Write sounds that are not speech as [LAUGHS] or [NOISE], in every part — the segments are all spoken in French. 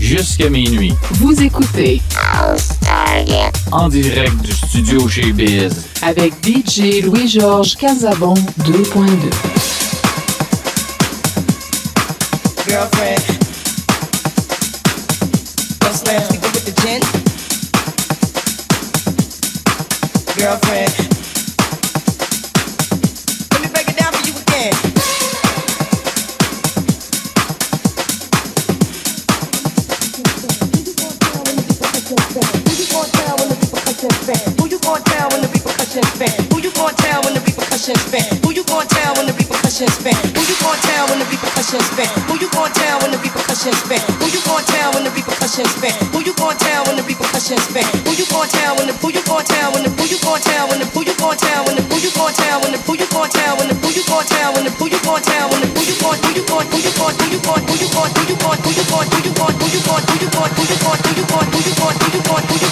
Jusqu'à minuit. Vous écoutez en direct du studio chez Biz avec DJ Louis-Georges Casabon 2.2. Girlfriend. repercussions? Who you going down when the repercussions spent? Who you going down when the who you going down when the who you going down when the who you going down when the who you going down when the who you going down when the who you going down when the who you going down when the who you going who you going who you going who you going who you going who you who you going who you who you going who you who you going who you who you going who you who you going who you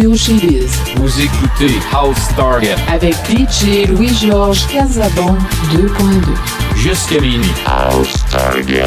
Vous écoutez House Target Avec DJ Louis-Georges Casabon 2.2. jusqu'à minuit. House Target.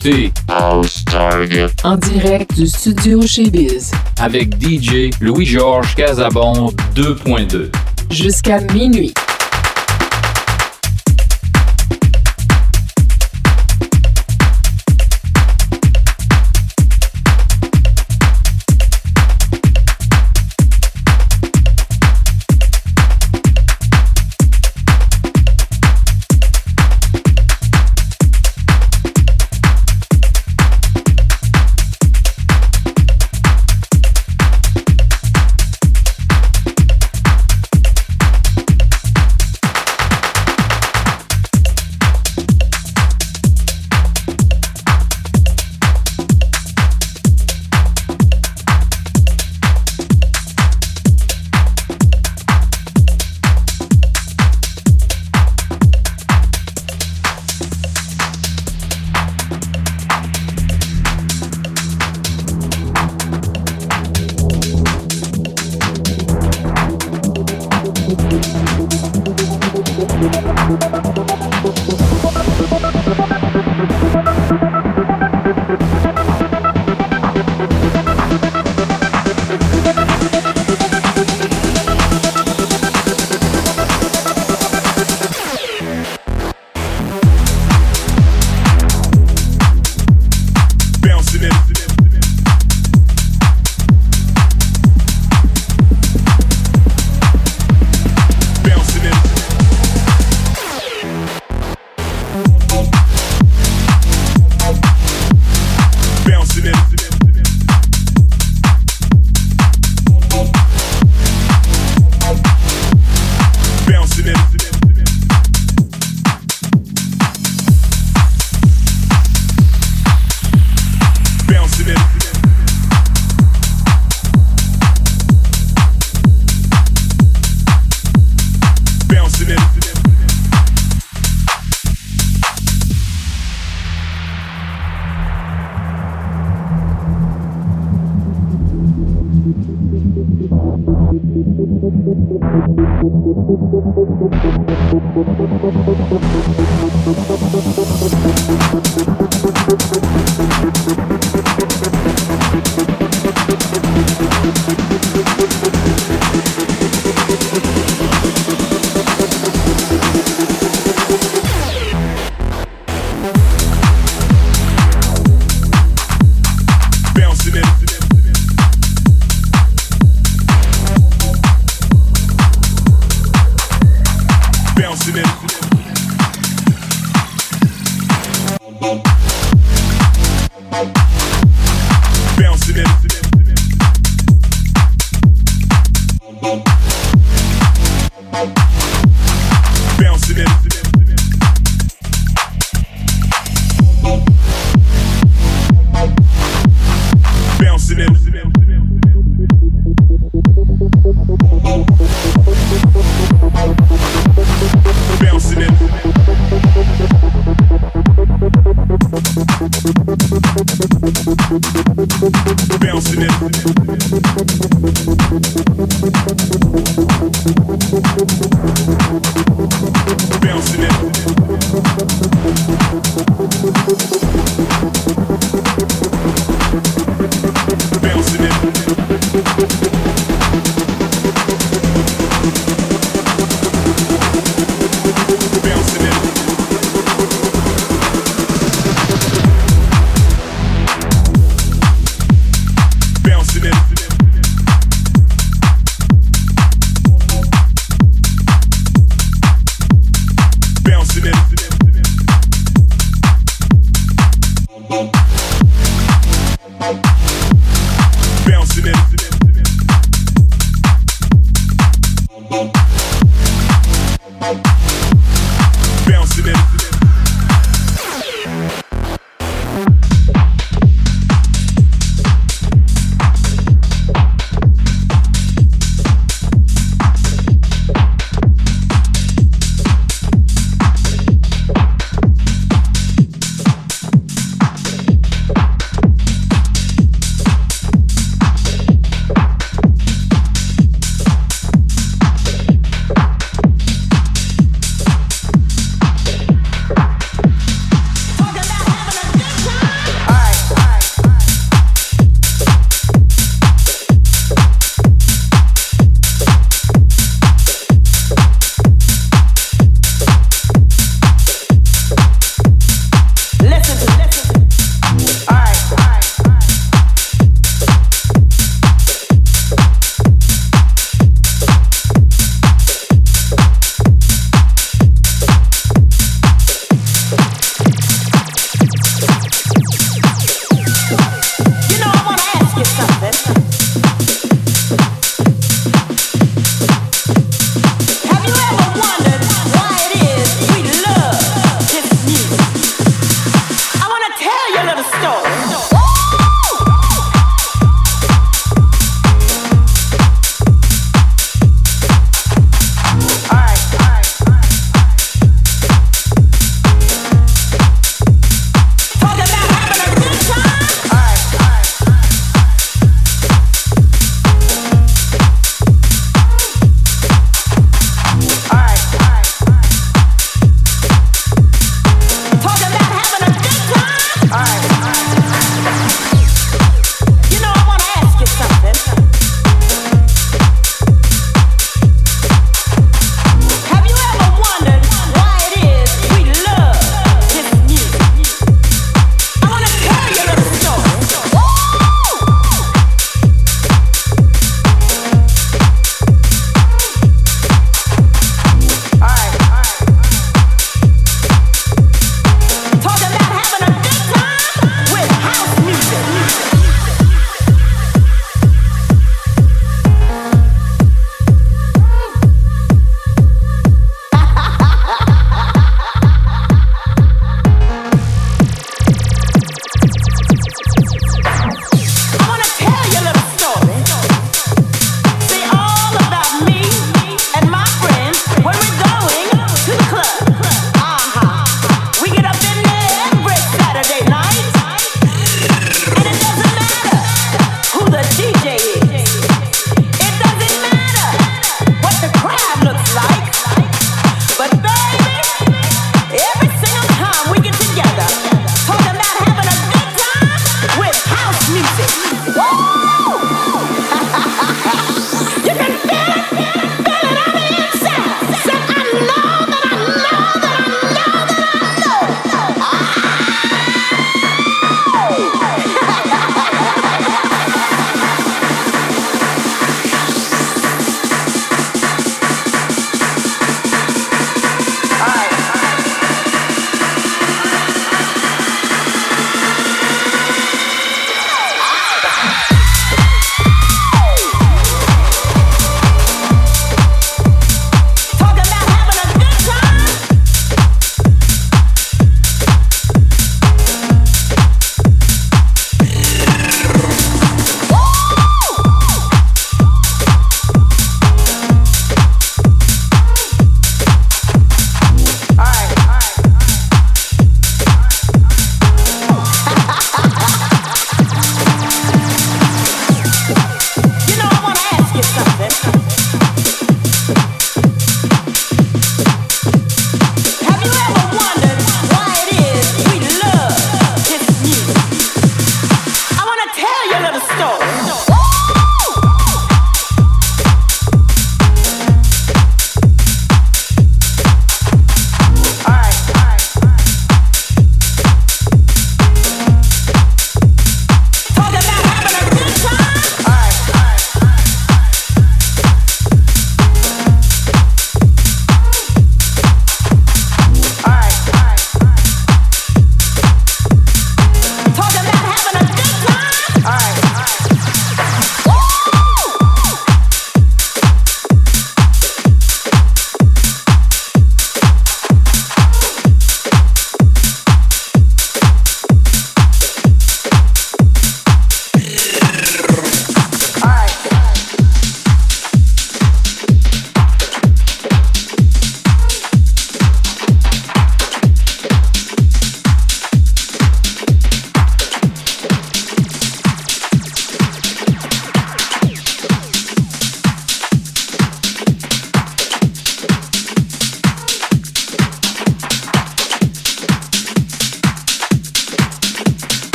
Écoutez House Target en direct du studio chez Biz. Avec DJ Louis-Georges Casabon 2.2 jusqu'à minuit. Bounce it.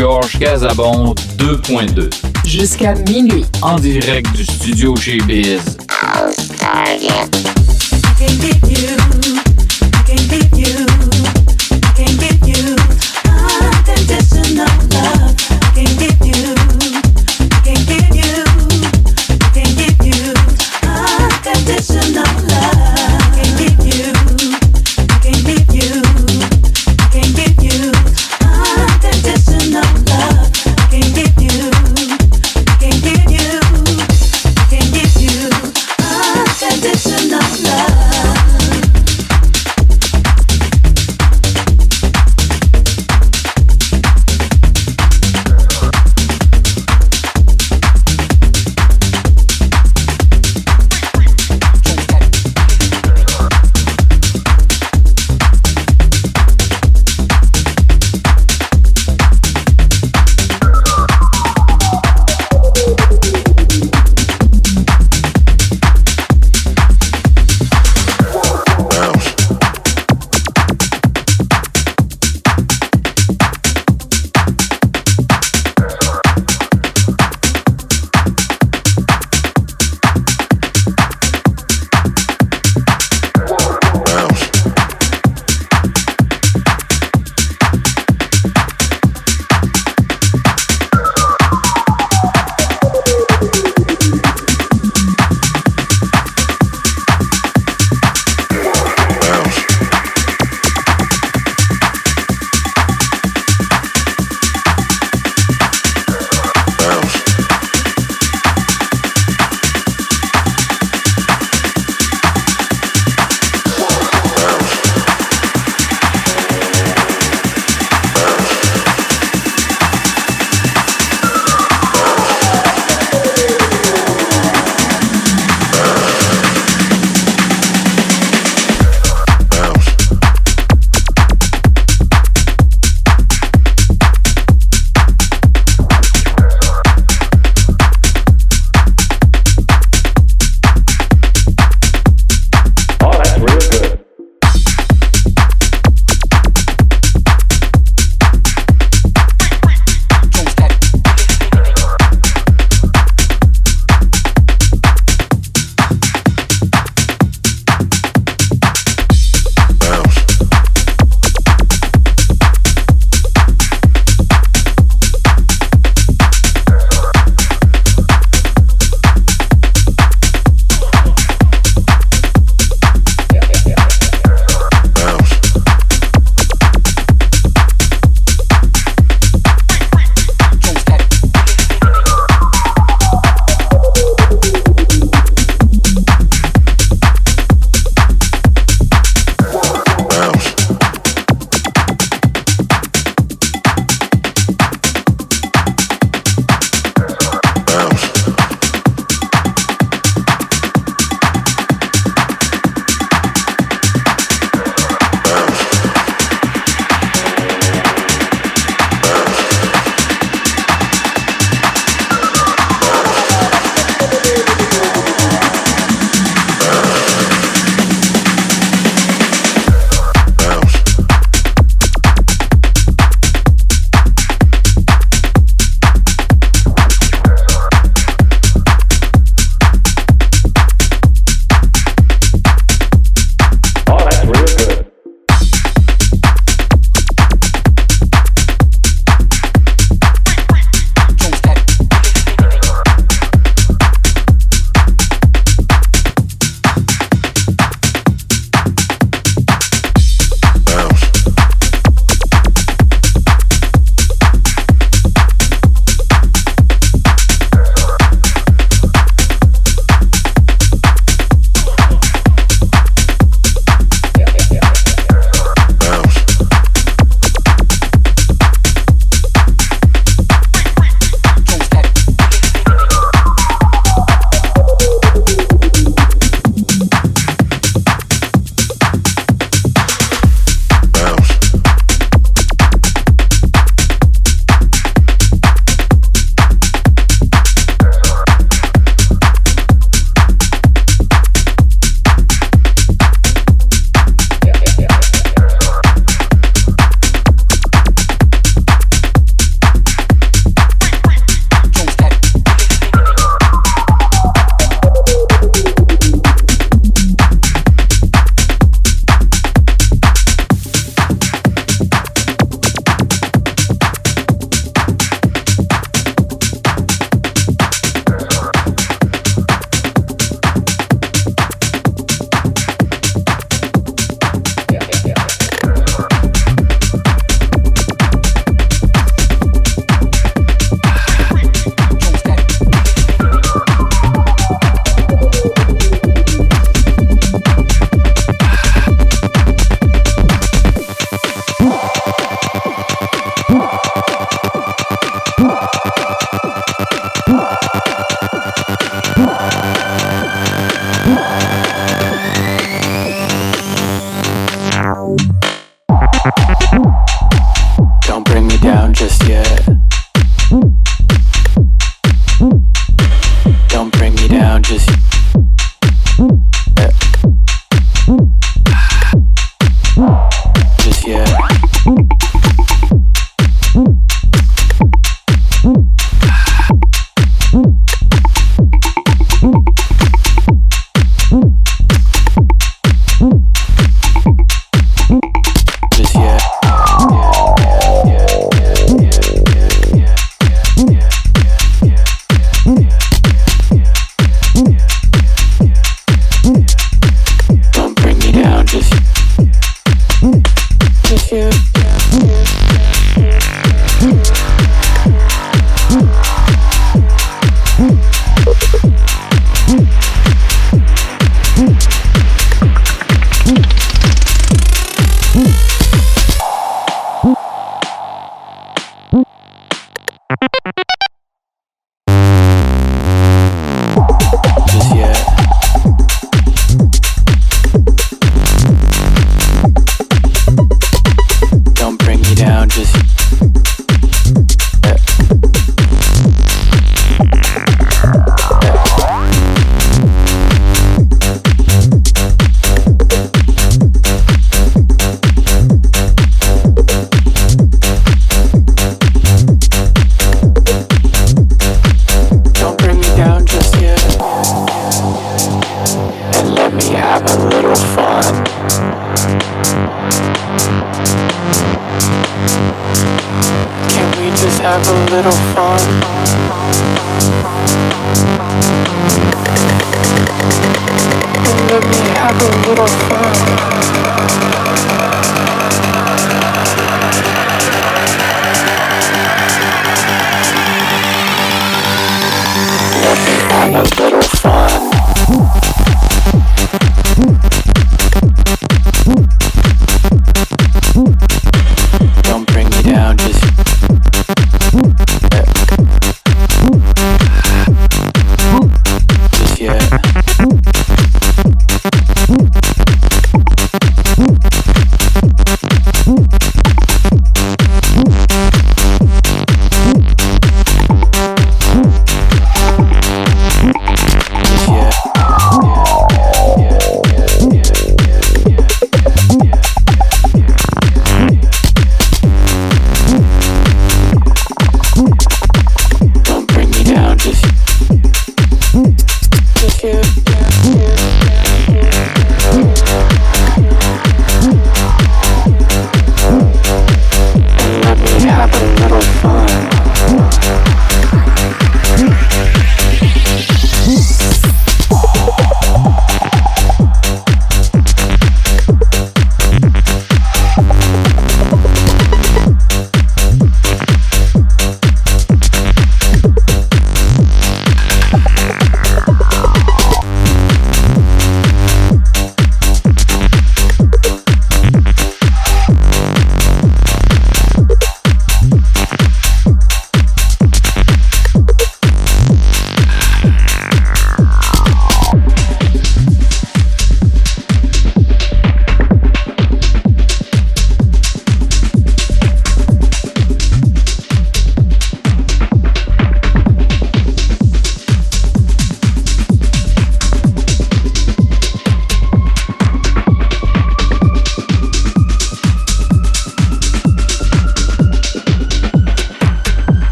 DJ Louis-Georges Casabon 2.2. jusqu'à minuit. En direct du studio chez Biz.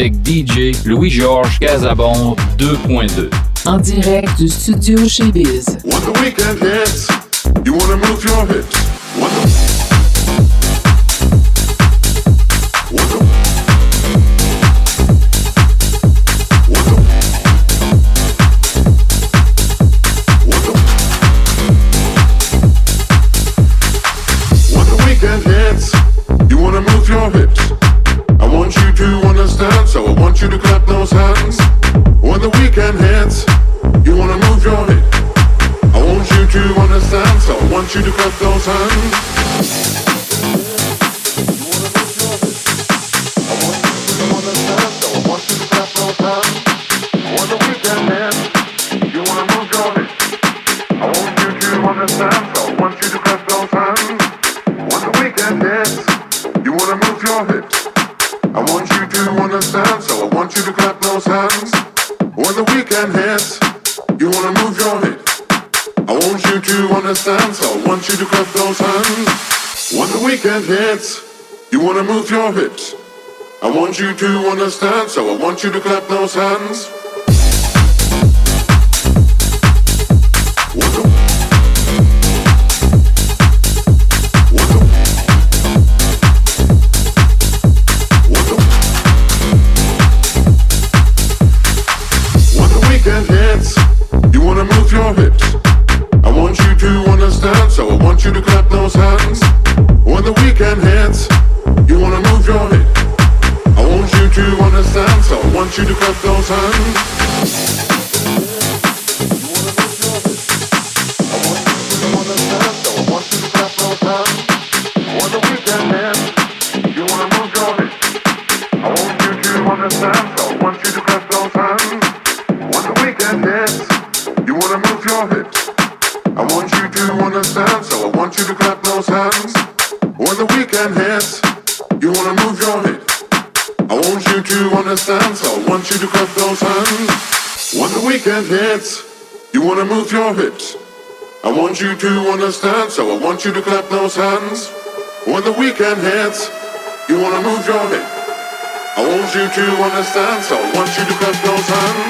avec DJ Louis-Georges Casabon 2.2. En direct du studio chez Biz. Weekend you wanna move your. want you to clap those hands when the weekend hits. You wanna move your head. I want you to understand, so I want you to clap those hands. to understand, so I want you to clap those hands. you to understand, so I want you to clap those hands. When the weekend hits, you wanna move your head. I want you to understand, so I want you to clap those hands.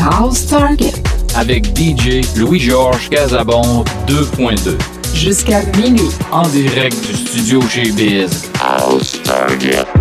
House Target avec DJ Louis-Georges Casabon 2.2. jusqu'à minuit. En direct du studio chez Biz. House Target.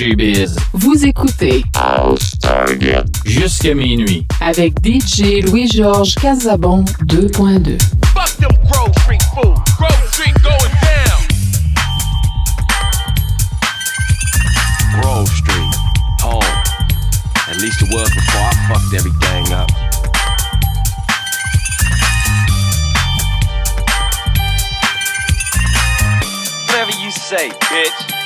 Showbiz. Vous écoutez House Target jusqu'à minuit avec DJ Louis-Georges Casabon 2.2. Fuck them Grove Street fools. Grove Street going down. Grove Street, home. At least it was before I fucked everything up. Whatever you say, bitch.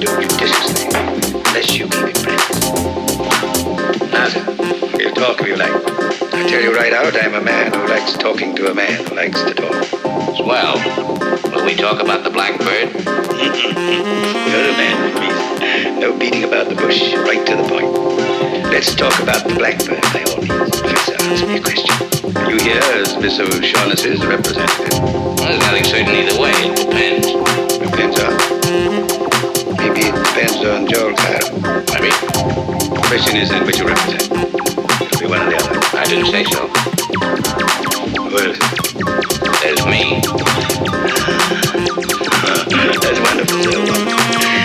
You can't do judiciously unless you keep it practiced. Now, sir, we'll talk if you like. I tell you right out, I'm a man who likes talking to a man who likes to talk. Swell. Will we talk about the blackbird? [LAUGHS] You're a man with me. No beating about the bush, right to the point. Let's talk about the blackbird, by all means. Professor, answer me a question. Are you here as Miss O'Shaughnessy's representative? there's nothing certain either way. It depends. Depends on? Depends on Joel Cairo. Maybe. The question is then which you represent. It'll be one or the other. I didn't say so. Well, there's me. [LAUGHS] That's wonderful, sir.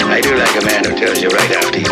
I do like a man who tells you right after he's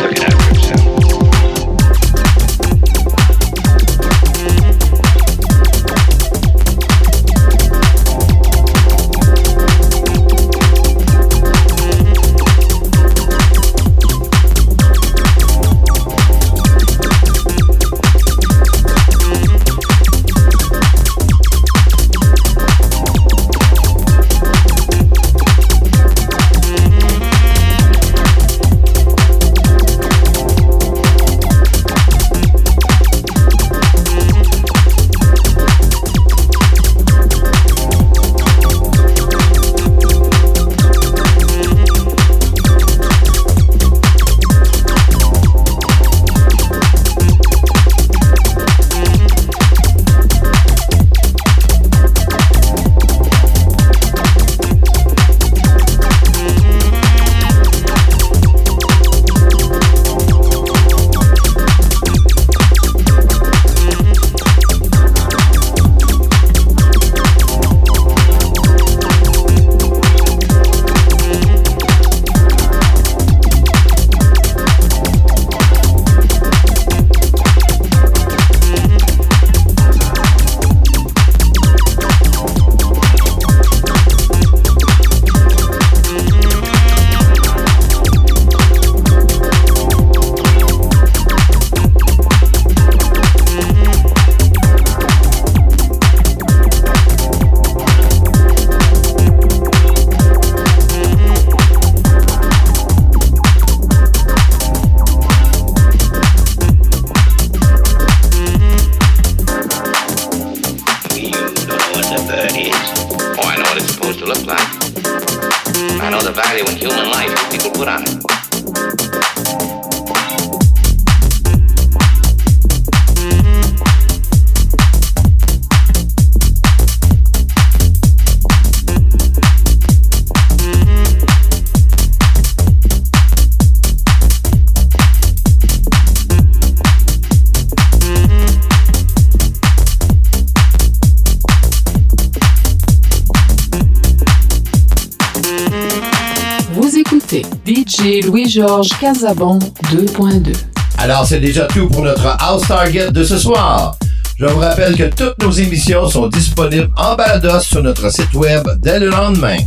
Casabon 2.2. Alors, c'est déjà tout pour notre House Target de ce soir. Je vous rappelle que toutes nos émissions sont disponibles en balados sur notre site web dès le lendemain.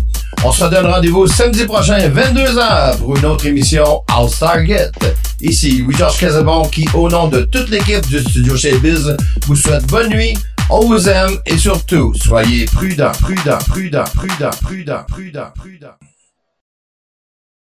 On se donne rendez-vous samedi prochain, 22h, pour une autre émission House Target. Ici Louis-Georges Casabon qui, au nom de toute l'équipe du studio chez Biz, vous souhaite bonne nuit, on vous aime et surtout, soyez prudents, prudents, prudents, prudents, prudents, prudents.